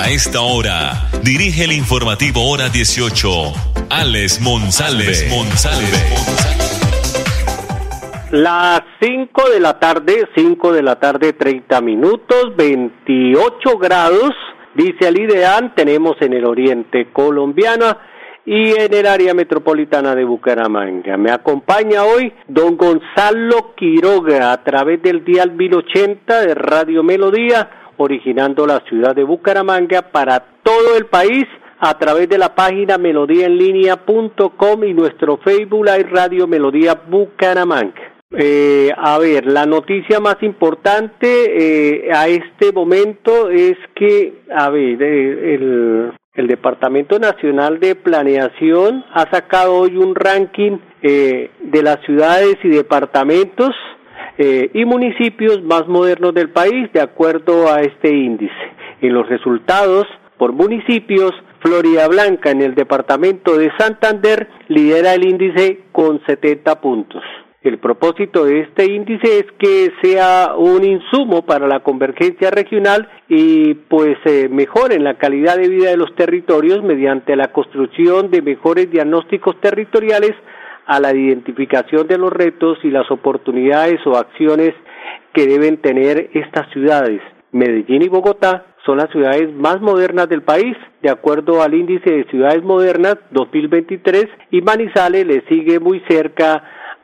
A esta hora, dirige el informativo Hora 18, Alex Monsalve. Las 5 de la tarde, 5 de la tarde, 30 minutos, 28 grados, dice el IDEAN, tenemos en el oriente colombiano y en el área metropolitana de Bucaramanga. Me acompaña hoy don Gonzalo Quiroga a través del dial 1080 de Radio Melodía originando la ciudad de Bucaramanga para todo el país a través de la página melodíaenlínea.com y nuestro Facebook Live Radio Melodía Bucaramanga. Eh, a ver, la noticia más importante eh, a este momento es que, a ver, eh, el, el Departamento Nacional de Planeación ha sacado hoy un ranking eh, de las ciudades y departamentos eh, y municipios más modernos del país de acuerdo a este índice. En los resultados por municipios, Florida Blanca en el departamento de Santander lidera el índice con 70 puntos. El propósito de este índice es que sea un insumo para la convergencia regional y pues mejoren la calidad de vida de los territorios mediante la construcción de mejores diagnósticos territoriales a la identificación de los retos y las oportunidades o acciones que deben tener estas ciudades. Medellín y Bogotá son las ciudades más modernas del país, de acuerdo al índice de ciudades modernas 2023, y Manizales le sigue muy cerca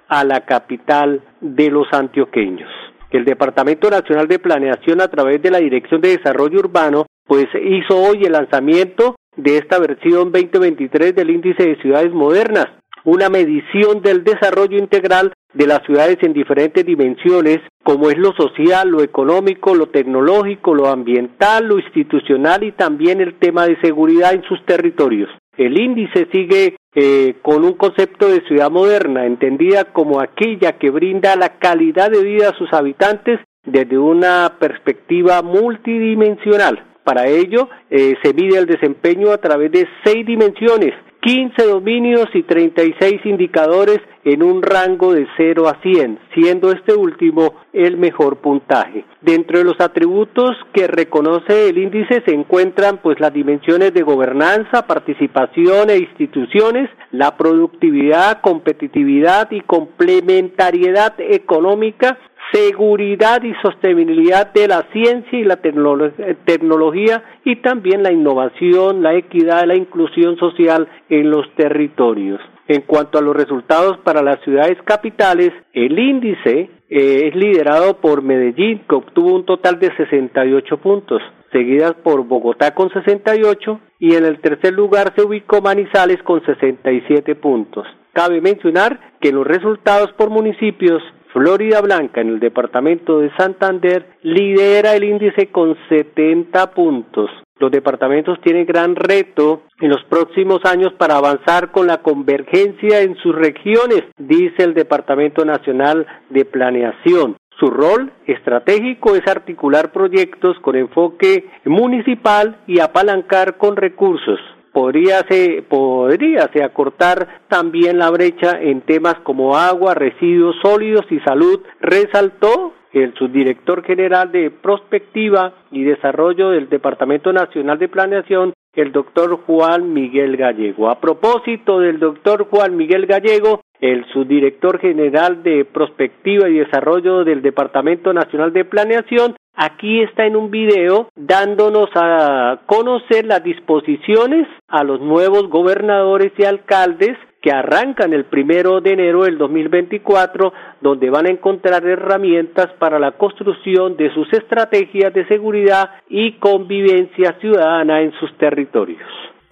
a la capital de los antioqueños. El Departamento Nacional de Planeación a través de la Dirección de Desarrollo Urbano pues hizo hoy el lanzamiento de esta versión 2023 del índice de ciudades modernas, una medición del desarrollo integral de las ciudades en diferentes dimensiones, como es lo social, lo económico, lo tecnológico, lo ambiental, lo institucional y también el tema de seguridad en sus territorios. El índice sigue eh, con un concepto de ciudad moderna, entendida como aquella que brinda la calidad de vida a sus habitantes desde una perspectiva multidimensional. Para ello, eh, se mide el desempeño a través de seis dimensiones, 15 dominios y 36 indicadores en un rango de 0 a 100, siendo este último el mejor puntaje. Dentro de los atributos que reconoce el índice se encuentran pues las dimensiones de gobernanza, participación e instituciones, la productividad, competitividad y complementariedad económica, seguridad y sostenibilidad de la ciencia y la tecnología y también la innovación, la equidad, la inclusión social en los territorios. En cuanto a los resultados para las ciudades capitales, el índice eh, es liderado por Medellín, que obtuvo un total de 68 puntos, seguidas por Bogotá con 68 y en el tercer lugar se ubicó Manizales con 67 puntos. Cabe mencionar que los resultados por municipios Florida Blanca, en el departamento de Santander, lidera el índice con 70 puntos. Los departamentos tienen gran reto en los próximos años para avanzar con la convergencia en sus regiones, dice el Departamento Nacional de Planeación. Su rol estratégico es articular proyectos con enfoque municipal y apalancar con recursos podría se, podría se acortar también la brecha en temas como agua, residuos sólidos y salud, resaltó el subdirector general de Prospectiva y Desarrollo del Departamento Nacional de Planeación, el doctor Juan Miguel Gallego. A propósito del doctor Juan Miguel Gallego, el subdirector general de Prospectiva y Desarrollo del Departamento Nacional de Planeación, aquí está en un video dándonos a conocer las disposiciones a los nuevos gobernadores y alcaldes que arrancan el primero de enero del 2024, donde van a encontrar herramientas para la construcción de sus estrategias de seguridad y convivencia ciudadana en sus territorios.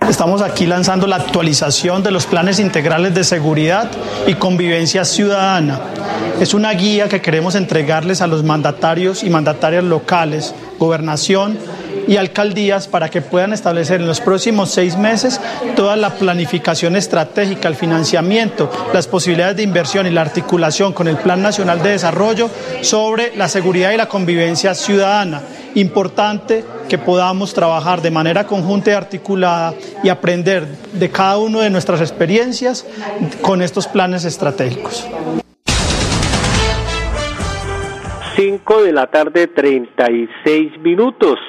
Estamos aquí lanzando la actualización de los planes integrales de seguridad y convivencia ciudadana. Es una guía que queremos entregarles a los mandatarios y mandatarias locales, gobernación y alcaldías para que puedan establecer en los próximos seis meses toda la planificación estratégica, el financiamiento, las posibilidades de inversión y la articulación con el Plan Nacional de Desarrollo sobre la seguridad y la convivencia ciudadana. Importante que podamos trabajar de manera conjunta y articulada y aprender de cada uno de nuestras experiencias con estos planes estratégicos. 5 de la tarde 36 minutos.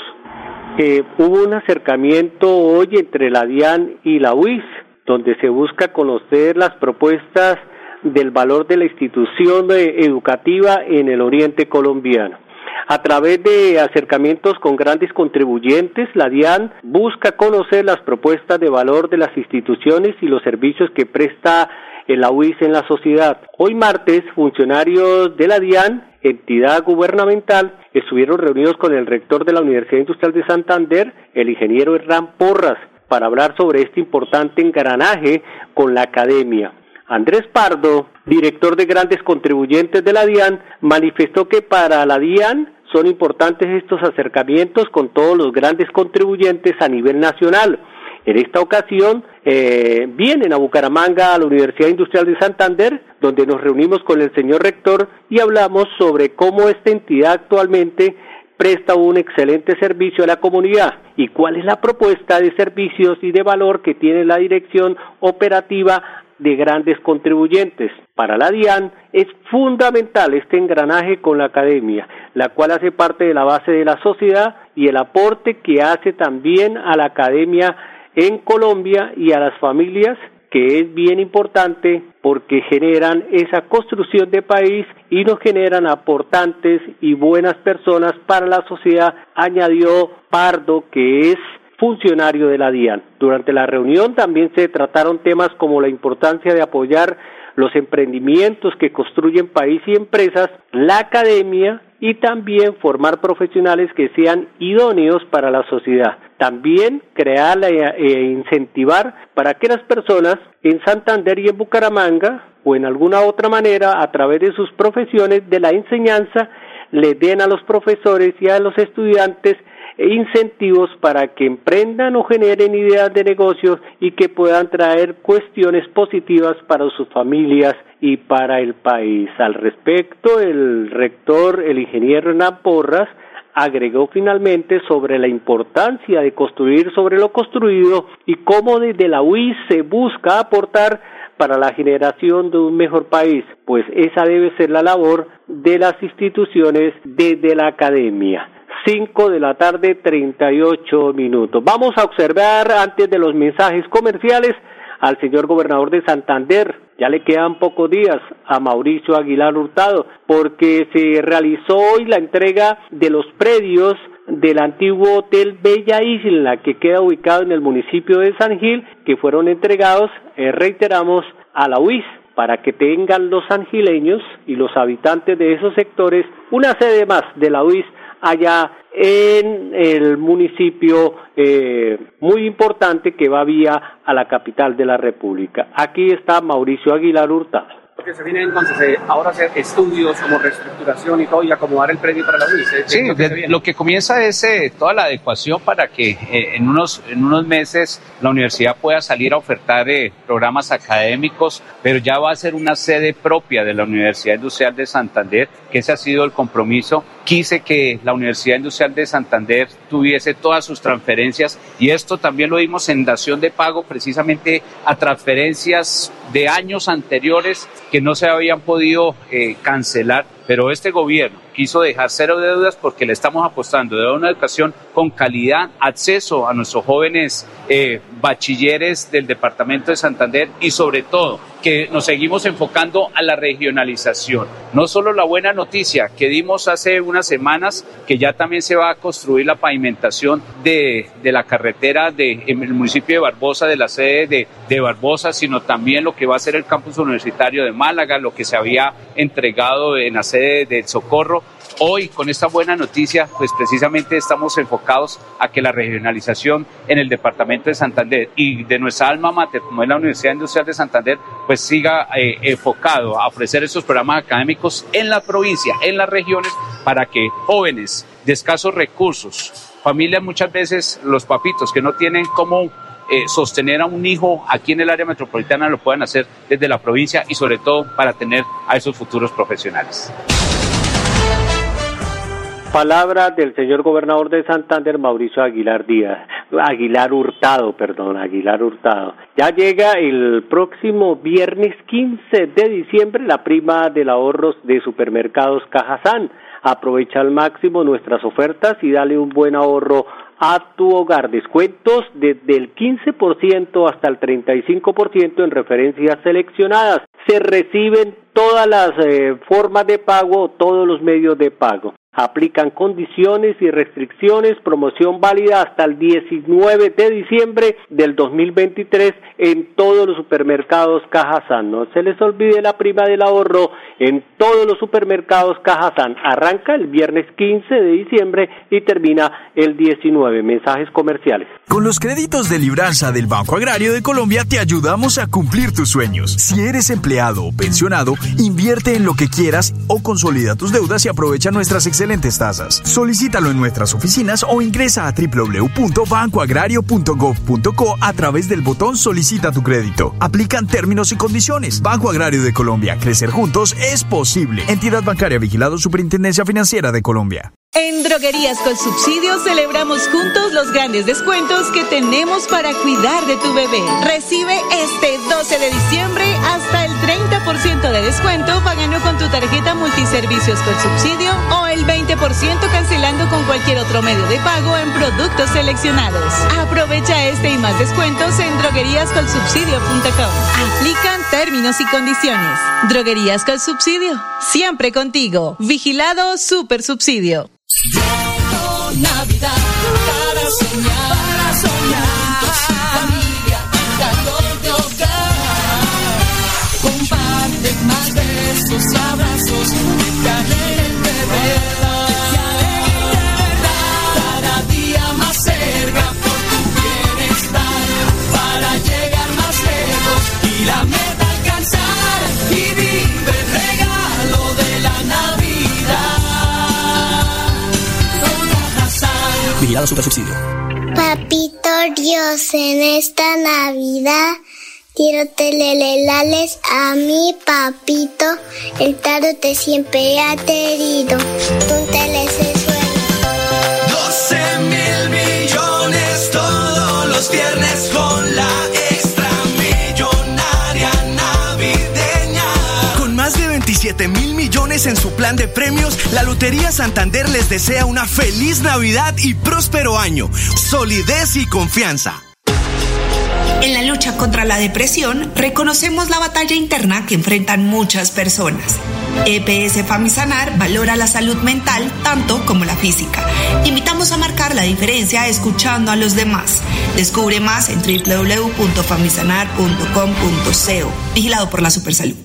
Eh, hubo un acercamiento hoy entre la DIAN y la UIS, donde se busca conocer las propuestas del valor de la institución educativa en el oriente colombiano. A través de acercamientos con grandes contribuyentes, la DIAN busca conocer las propuestas de valor de las instituciones y los servicios que presta la UIS en la sociedad. Hoy martes, funcionarios de la DIAN, entidad gubernamental, estuvieron reunidos con el rector de la Universidad Industrial de Santander, el ingeniero Hernán Porras, para hablar sobre este importante engranaje con la academia. Andrés Pardo, director de grandes contribuyentes de la DIAN, manifestó que para la DIAN son importantes estos acercamientos con todos los grandes contribuyentes a nivel nacional. En esta ocasión eh, vienen a Bucaramanga, a la Universidad Industrial de Santander, donde nos reunimos con el señor rector y hablamos sobre cómo esta entidad actualmente presta un excelente servicio a la comunidad y cuál es la propuesta de servicios y de valor que tiene la dirección operativa de grandes contribuyentes. Para la DIAN es fundamental este engranaje con la academia, la cual hace parte de la base de la sociedad y el aporte que hace también a la academia en Colombia y a las familias que es bien importante porque generan esa construcción de país y nos generan aportantes y buenas personas para la sociedad, añadió Pardo, que es funcionario de la DIAN. Durante la reunión también se trataron temas como la importancia de apoyar los emprendimientos que construyen país y empresas, la academia y también formar profesionales que sean idóneos para la sociedad. También crear e incentivar para que las personas en Santander y en Bucaramanga o en alguna otra manera a través de sus profesiones de la enseñanza le den a los profesores y a los estudiantes e incentivos para que emprendan o generen ideas de negocios y que puedan traer cuestiones positivas para sus familias y para el país. Al respecto, el rector, el ingeniero Hernán Porras, agregó finalmente sobre la importancia de construir sobre lo construido y cómo desde la UIS se busca aportar para la generación de un mejor país, pues esa debe ser la labor de las instituciones desde la academia. 5 de la tarde, 38 minutos. Vamos a observar antes de los mensajes comerciales al señor gobernador de Santander. Ya le quedan pocos días a Mauricio Aguilar Hurtado, porque se realizó hoy la entrega de los predios del antiguo Hotel Bella Isla, que queda ubicado en el municipio de San Gil, que fueron entregados, eh, reiteramos, a la UIS para que tengan los angileños y los habitantes de esos sectores una sede más de la UIS allá en el municipio eh, muy importante que va vía a la capital de la República. Aquí está Mauricio Aguilar Hurtado. Porque se viene entonces eh, ahora hacer estudios como reestructuración y todo y acomodar el predio para la UIS. ¿eh? Sí, lo, que comienza es eh, toda la adecuación para que en, unos, en unos meses la universidad pueda salir a ofertar programas académicos, pero ya va a ser una sede propia de la Universidad Industrial de Santander, que ese ha sido el compromiso. Quise que la Universidad Industrial de Santander tuviese todas sus transferencias y esto también lo vimos en dación de pago precisamente a transferencias de años anteriores que no se habían podido eh, cancelar, pero este gobierno quiso dejar cero deudas porque le estamos apostando de una educación con calidad, acceso a nuestros jóvenes eh, bachilleres del departamento de Santander y sobre todo que nos seguimos enfocando a la regionalización. No solo la buena noticia que dimos hace unas semanas, que ya también se va a construir la pavimentación de, la carretera de, en el municipio de Barbosa, de la sede de, de Barbosa, sino también lo que va a ser el campus universitario de Málaga, lo que se había entregado en la sede del Socorro. Hoy, con esta buena noticia, pues precisamente estamos enfocados a que la regionalización en el departamento de Santander y de nuestra alma mater, como es la Universidad Industrial de Santander, pues siga eh, enfocado a ofrecer estos programas académicos en la provincia, en las regiones, para que jóvenes de escasos recursos, familias muchas veces, los papitos que no tienen cómo eh, sostener a un hijo aquí en el área metropolitana lo puedan hacer desde la provincia y sobre todo para tener a esos futuros profesionales. Palabra del señor gobernador de Santander, Mauricio Aguilar Díaz, Aguilar Hurtado, perdón, Aguilar Hurtado. Ya llega el próximo viernes 15 de diciembre la prima del ahorros de supermercados Cajazán. Aprovecha al máximo nuestras ofertas y dale un buen ahorro a tu hogar. Descuentos desde el 15% hasta el 35% en referencias seleccionadas. Se reciben todas las eh, formas de pago, todos los medios de pago. Aplican condiciones y restricciones, promoción válida hasta el 19 de diciembre del 2023 en todos los supermercados Cajazán. No se les olvide la prima del ahorro en todos los supermercados Cajazán. Arranca el viernes 15 de diciembre y termina el 19. Mensajes comerciales. Con los créditos de libranza del Banco Agrario de Colombia te ayudamos a cumplir tus sueños. Si eres empleado o pensionado, invierte en lo que quieras o consolida tus deudas y aprovecha nuestras excelentes excelentes tasas. Solicítalo en nuestras oficinas o ingresa a www.bancoagrario.gov.co a través del botón Solicita tu crédito. Aplican términos y condiciones. Banco Agrario de Colombia. Crecer juntos es posible. Entidad bancaria vigilado Superintendencia Financiera de Colombia. En Droguerías con Subsidio celebramos juntos los grandes descuentos que tenemos para cuidar de tu bebé. Recibe este 12 de diciembre hasta el 30% de descuento pagando con tu tarjeta multiservicios con subsidio o el 20% cancelando con cualquier otro medio de pago en productos seleccionados. Aprovecha este y más descuentos en drogueríascolsubsidio.com. Aplican términos y condiciones. Droguerías con Subsidio. Siempre contigo. Vigilado Super Subsidio. Llegó Vigilado Super Subsidio. Papito Dios, en esta Navidad quiero telelelales a mi papito. El tarot te siempre ha querido. Un telesesuelo. 12 mil millones todos los viernes con la millones en su plan de premios, la Lotería Santander les desea una feliz Navidad y próspero año. Solidez y confianza. En la lucha contra la depresión, reconocemos la batalla interna que enfrentan muchas personas. EPS Famisanar valora la salud mental tanto como la física. Invitamos a marcar la diferencia escuchando a los demás. Descubre más en www.famisanar.com.co. Vigilado por la Supersalud.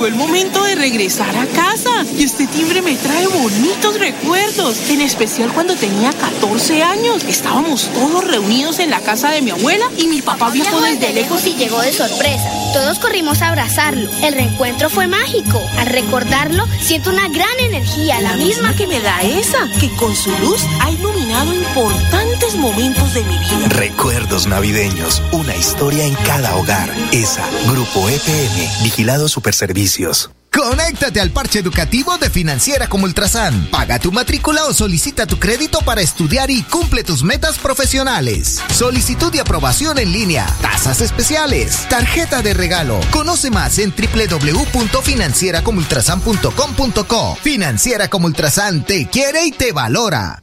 Llegó el momento de regresar a casa y este timbre me trae bonitos recuerdos, en especial cuando tenía 14 años. Estábamos todos reunidos en la casa de mi abuela y mi papá viajó desde lejos y llegó de sorpresa. Todos corrimos a abrazarlo. El reencuentro fue mágico. Al recordarlo, siento una gran energía, la, misma que me da esa. que con su luz ha iluminado importantes momentos de mi vida. Recuerdos navideños, una historia en cada hogar. ESA, Grupo EPM, Vigilado Superservicios. Conéctate al parche educativo de Financiera como Ultrasan. Paga tu matrícula o solicita tu crédito para estudiar y cumple tus metas profesionales. Solicitud de aprobación en línea, tasas especiales, tarjeta de regalo. Conoce más en www.financieracomultrasan.com.co. Financiera como Ultrasan te quiere y te valora.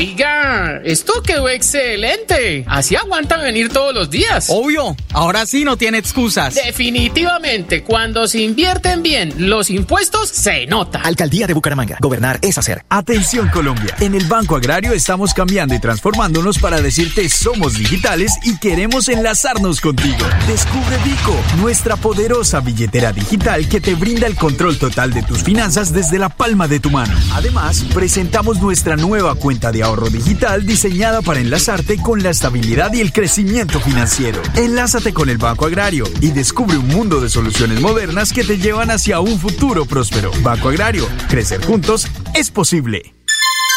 Oiga, esto quedó excelente. Así aguanta venir todos los días. Obvio, ahora sí no tiene excusas. Definitivamente, cuando se invierten bien los impuestos, se nota. Alcaldía de Bucaramanga. Gobernar es hacer. Atención Colombia. En el Banco Agrario estamos cambiando y transformándonos para decirte somos digitales y queremos enlazarnos contigo. Descubre Vico, nuestra poderosa billetera digital que te brinda el control total de tus finanzas desde la palma de tu mano. Además, presentamos nuestra nueva cuenta de ahorro digital diseñada para enlazarte con la estabilidad y el crecimiento financiero. Enlázate con el Banco Agrario y descubre un mundo de soluciones modernas que te llevan hacia un futuro próspero. Banco Agrario, crecer juntos es posible.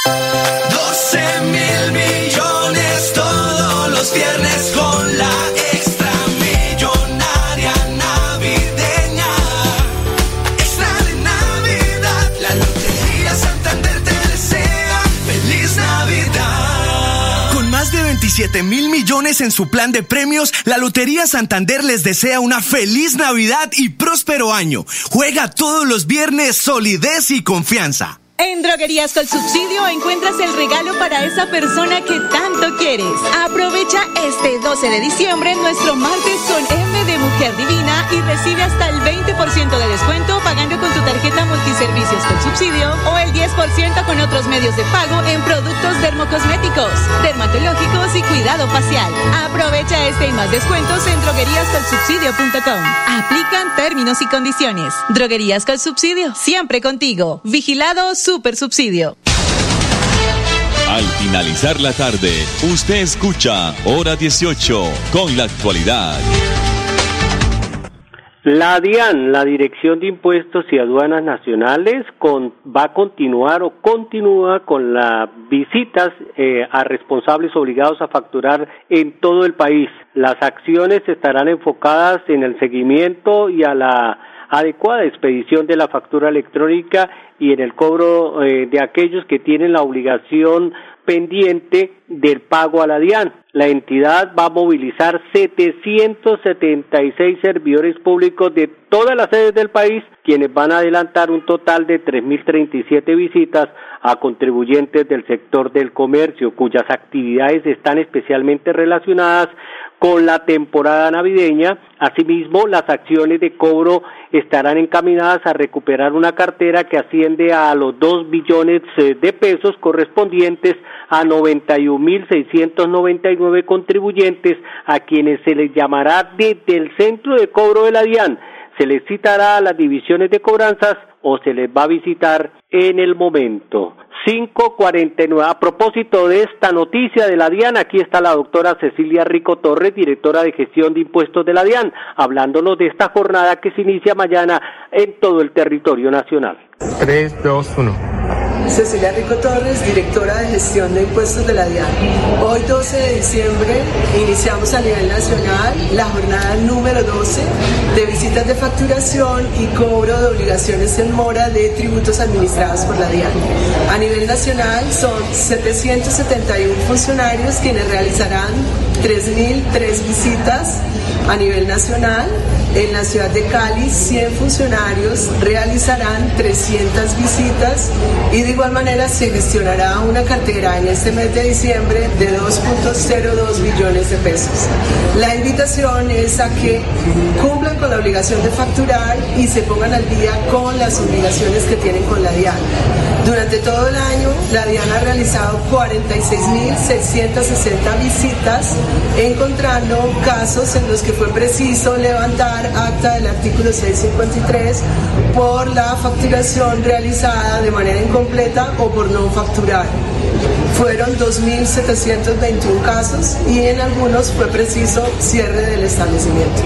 12 mil millones todos los viernes en su plan de premios, la Lotería Santander les desea una feliz Navidad y próspero año. Juega todos los viernes solidez y confianza. En Droguerías con Subsidio encuentras el regalo para esa persona que tanto quieres. Aprovecha este 12 de diciembre nuestro martes con M de Mujer Divina y recibe hasta el 20% de descuento pagando con tu tarjeta multiservicios con subsidio o el 10% con otros medios de pago en productos dermocosméticos, dermatológicos y cuidado facial. Aprovecha este y más descuentos en drogueríascolsubsidio.com. Aplican términos y condiciones. Droguerías con Subsidio, siempre contigo. Vigilado Super Subsidio. Al finalizar la tarde, usted escucha Hora 18 con la actualidad. La DIAN, la Dirección de Impuestos y Aduanas Nacionales, con- va a continuar o continúa con las visitas eh, a responsables obligados a facturar en todo el país. Las acciones estarán enfocadas en el seguimiento y a la adecuada expedición de la factura electrónica y en el cobro eh, de aquellos que tienen la obligación pendiente del pago a la DIAN. La entidad va a movilizar 776 servidores públicos de todas las sedes del país, quienes van a adelantar un total de 3.037 visitas a contribuyentes del sector del comercio, cuyas actividades están especialmente relacionadas con la temporada navideña. Asimismo, las acciones de cobro estarán encaminadas a recuperar una cartera que asciende a los 2 billones eh, de pesos correspondientes a 91.699 contribuyentes a quienes se les llamará desde el centro de cobro de la DIAN. Se les citará a las divisiones de cobranzas o se les va a visitar en el momento. 549. A propósito de esta noticia de la DIAN, aquí está la doctora Cecilia Rico Torres, directora de gestión de impuestos de la DIAN, hablándonos de esta jornada que se inicia mañana en todo el territorio nacional. 3, 2, 1. Cecilia Rico Torres, directora de gestión de impuestos de la DIAN. Hoy 12 de diciembre iniciamos a nivel nacional la jornada número 12 de visitas de facturación y cobro de obligaciones en mora de tributos administrados por la DIAN. A nivel nacional son 771 funcionarios quienes realizarán 3.003 visitas a nivel nacional. En la ciudad de Cali, 100 funcionarios realizarán 300 visitas y de igual manera se gestionará una cartera en este mes de diciembre de 2.02 billones de pesos. La invitación es a que cumplan con la obligación de facturar y se pongan al día con las obligaciones que tienen con la DIAN. Durante todo el año, la DIAN ha realizado 46.660 visitas, encontrando casos en los que fue preciso levantar acta del artículo 653 por la facturación realizada de manera incompleta o por no facturar. Fueron 2.721 casos y en algunos fue preciso cierre del establecimiento.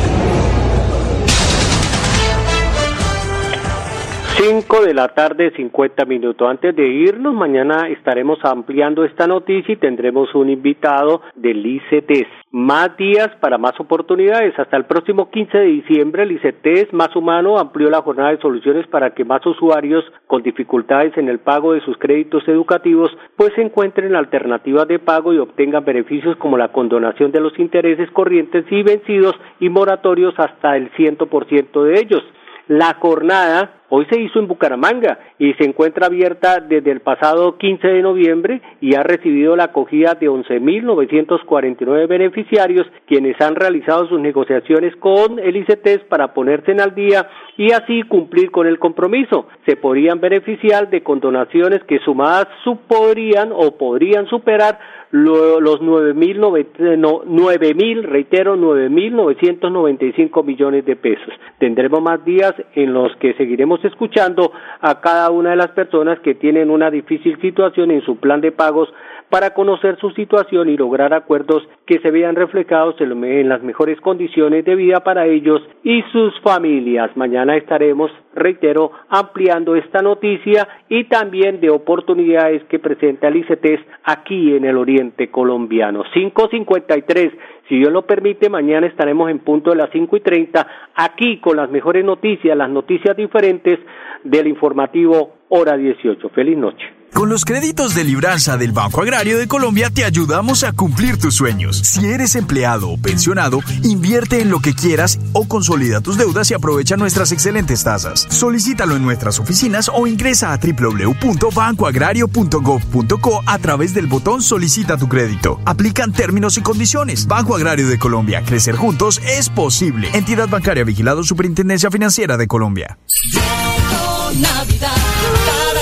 5 de la tarde, 50 minutos. Antes de irnos, mañana estaremos ampliando esta noticia y tendremos un invitado del ICETES. Más días para más oportunidades. Hasta el próximo 15 de diciembre, el ICETES Más Humano amplió la jornada de soluciones para que más usuarios con dificultades en el pago de sus créditos educativos pues encuentren alternativas de pago y obtengan beneficios como la condonación de los intereses corrientes y vencidos y moratorios hasta el 100% de ellos. La jornada hoy se hizo en Bucaramanga y se encuentra abierta desde el pasado 15 de noviembre y ha recibido la acogida de 11.949 beneficiarios quienes han realizado sus negociaciones con el ICTES para ponerse en al día y así cumplir con el compromiso. Se podrían beneficiar de condonaciones que sumadas podrían o podrían superar los nueve mil, nueve mil, reitero, nueve mil novecientos noventa y cinco millones de pesos. Tendremos más días en los que seguiremos escuchando a cada una de las personas que tienen una difícil situación en su plan de pagos para conocer su situación y lograr acuerdos que se vean reflejados en las mejores condiciones de vida para ellos y sus familias. Mañana estaremos, reitero, ampliando esta noticia y también de oportunidades que presenta el ICETES aquí en el oriente colombiano. 553 si Dios lo permite, mañana estaremos en punto de las cinco y treinta aquí con las mejores noticias, las noticias diferentes del informativo Hora 18. Feliz noche. Con los créditos de libranza del Banco Agrario de Colombia te ayudamos a cumplir tus sueños. Si eres empleado o pensionado, invierte en lo que quieras o consolida tus deudas y aprovecha nuestras excelentes tasas. Solicítalo en nuestras oficinas o ingresa a www.bancoagrario.gov.co a través del botón Solicita tu crédito. Aplican términos y condiciones. Banco Agrario de Colombia. Crecer juntos es posible. Entidad bancaria vigilado Superintendencia Financiera de Colombia.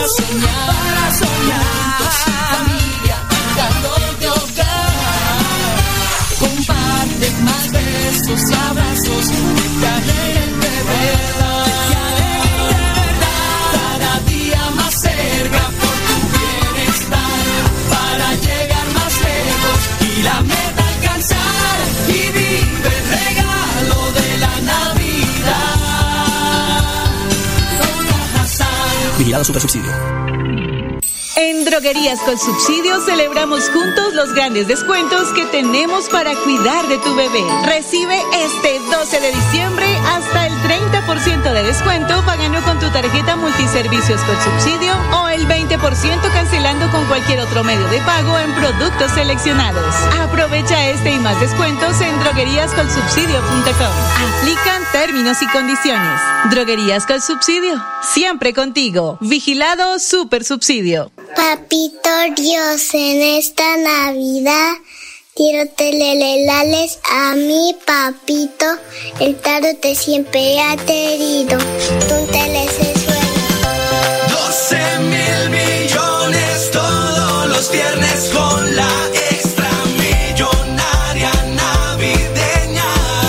Soñar, para soñar. En Droguerías con Subsidio celebramos juntos los grandes descuentos que tenemos para cuidar de tu bebé. Recibe este 12 de diciembre hasta el 30% de descuento pagando con tu tarjeta multiservicios con subsidio o el 20% cancelando con cualquier otro medio de pago en productos seleccionados. Aprovecha este y más descuentos en drogueríascolsubsidio.com. Aplican términos y condiciones. Droguerías con Subsidio. Siempre contigo. Vigilado Super Subsidio. Papito Dios, en esta Navidad quiero telelelales a mi papito. El tarot siempre ha querido. Tú te les 12 mil millones todos los viernes con la extra millonaria navideña.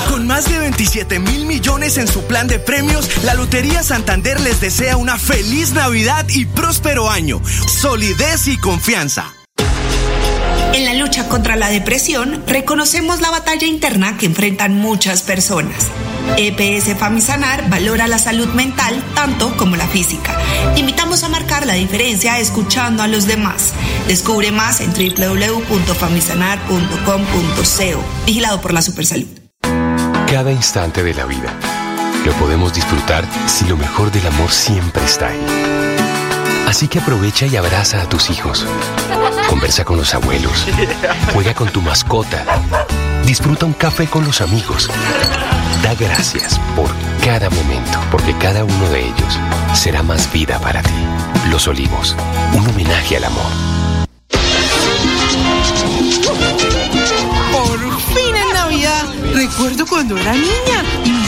Con más de 27 mil millones en su plan de premios, la Lotería Santander les desea una feliz Navidad y próspero año. Solidez y confianza. En la lucha contra la depresión, reconocemos la batalla interna que enfrentan muchas personas. EPS Famisanar valora la salud mental tanto como la física. Invitamos a marcar la diferencia escuchando a los demás. Descubre más en www.famisanar.com.co. Vigilado por la Supersalud. Cada instante de la vida lo podemos disfrutar si lo mejor del amor siempre está ahí. Así que aprovecha y abraza a tus hijos. Conversa con los abuelos. Juega con tu mascota. Disfruta un café con los amigos. Da gracias por cada momento, porque cada uno de ellos será más vida para ti. Los Olivos, un homenaje al amor. Por fin en Navidad. Recuerdo cuando era niña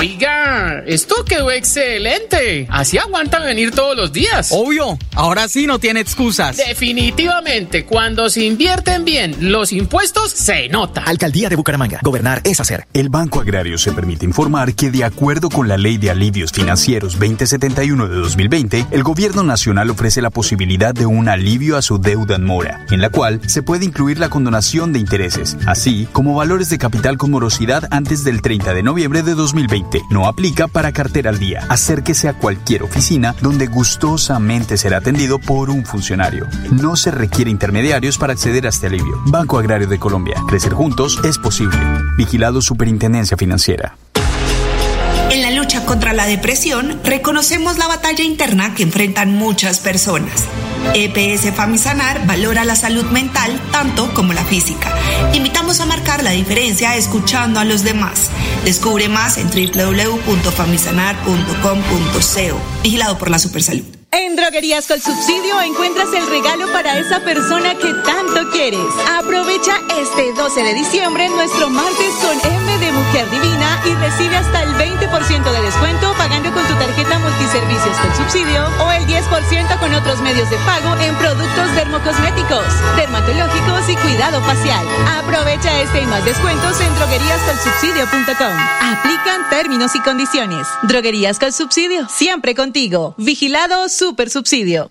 Oiga, esto quedó excelente. Así aguantan venir todos los días. Obvio, ahora sí no tiene excusas. Definitivamente, cuando se invierten bien los impuestos, se nota. Alcaldía de Bucaramanga. Gobernar es hacer. El Banco Agrario se permite informar que de acuerdo con la Ley de Alivios Financieros 2071 de 2020, el Gobierno Nacional ofrece la posibilidad de un alivio a su deuda en mora, en la cual se puede incluir la condonación de intereses, así como valores de capital con morosidad antes del 30 de noviembre de 2020. No aplica para cartera al día. Acérquese a cualquier oficina donde gustosamente será atendido por un funcionario. No se requiere intermediarios para acceder a este alivio. Banco Agrario de Colombia. Crecer juntos es posible. Vigilado Superintendencia Financiera. En la lucha contra la depresión, reconocemos la batalla interna que enfrentan muchas personas. EPS Famisanar valora la salud mental tanto como la física. Invitamos a marcar la diferencia escuchando a los demás. Descubre más en www.famisanar.com.co. Vigilado por la Supersalud. En Droguerías con Subsidio encuentras el regalo para esa persona que tanto quieres. Aprovecha este 12 de diciembre nuestro martes con M de Mujer Divina y recibe hasta el 20% de descuento pagando con tu tarjeta multiservicios con subsidio o 10% con otros medios de pago en productos dermocosméticos, dermatológicos y cuidado facial. Aprovecha este y más descuentos en drogueríascolsubsidio.com. Aplican términos y condiciones. Droguerías con Subsidio, siempre contigo. Vigilado Super Subsidio.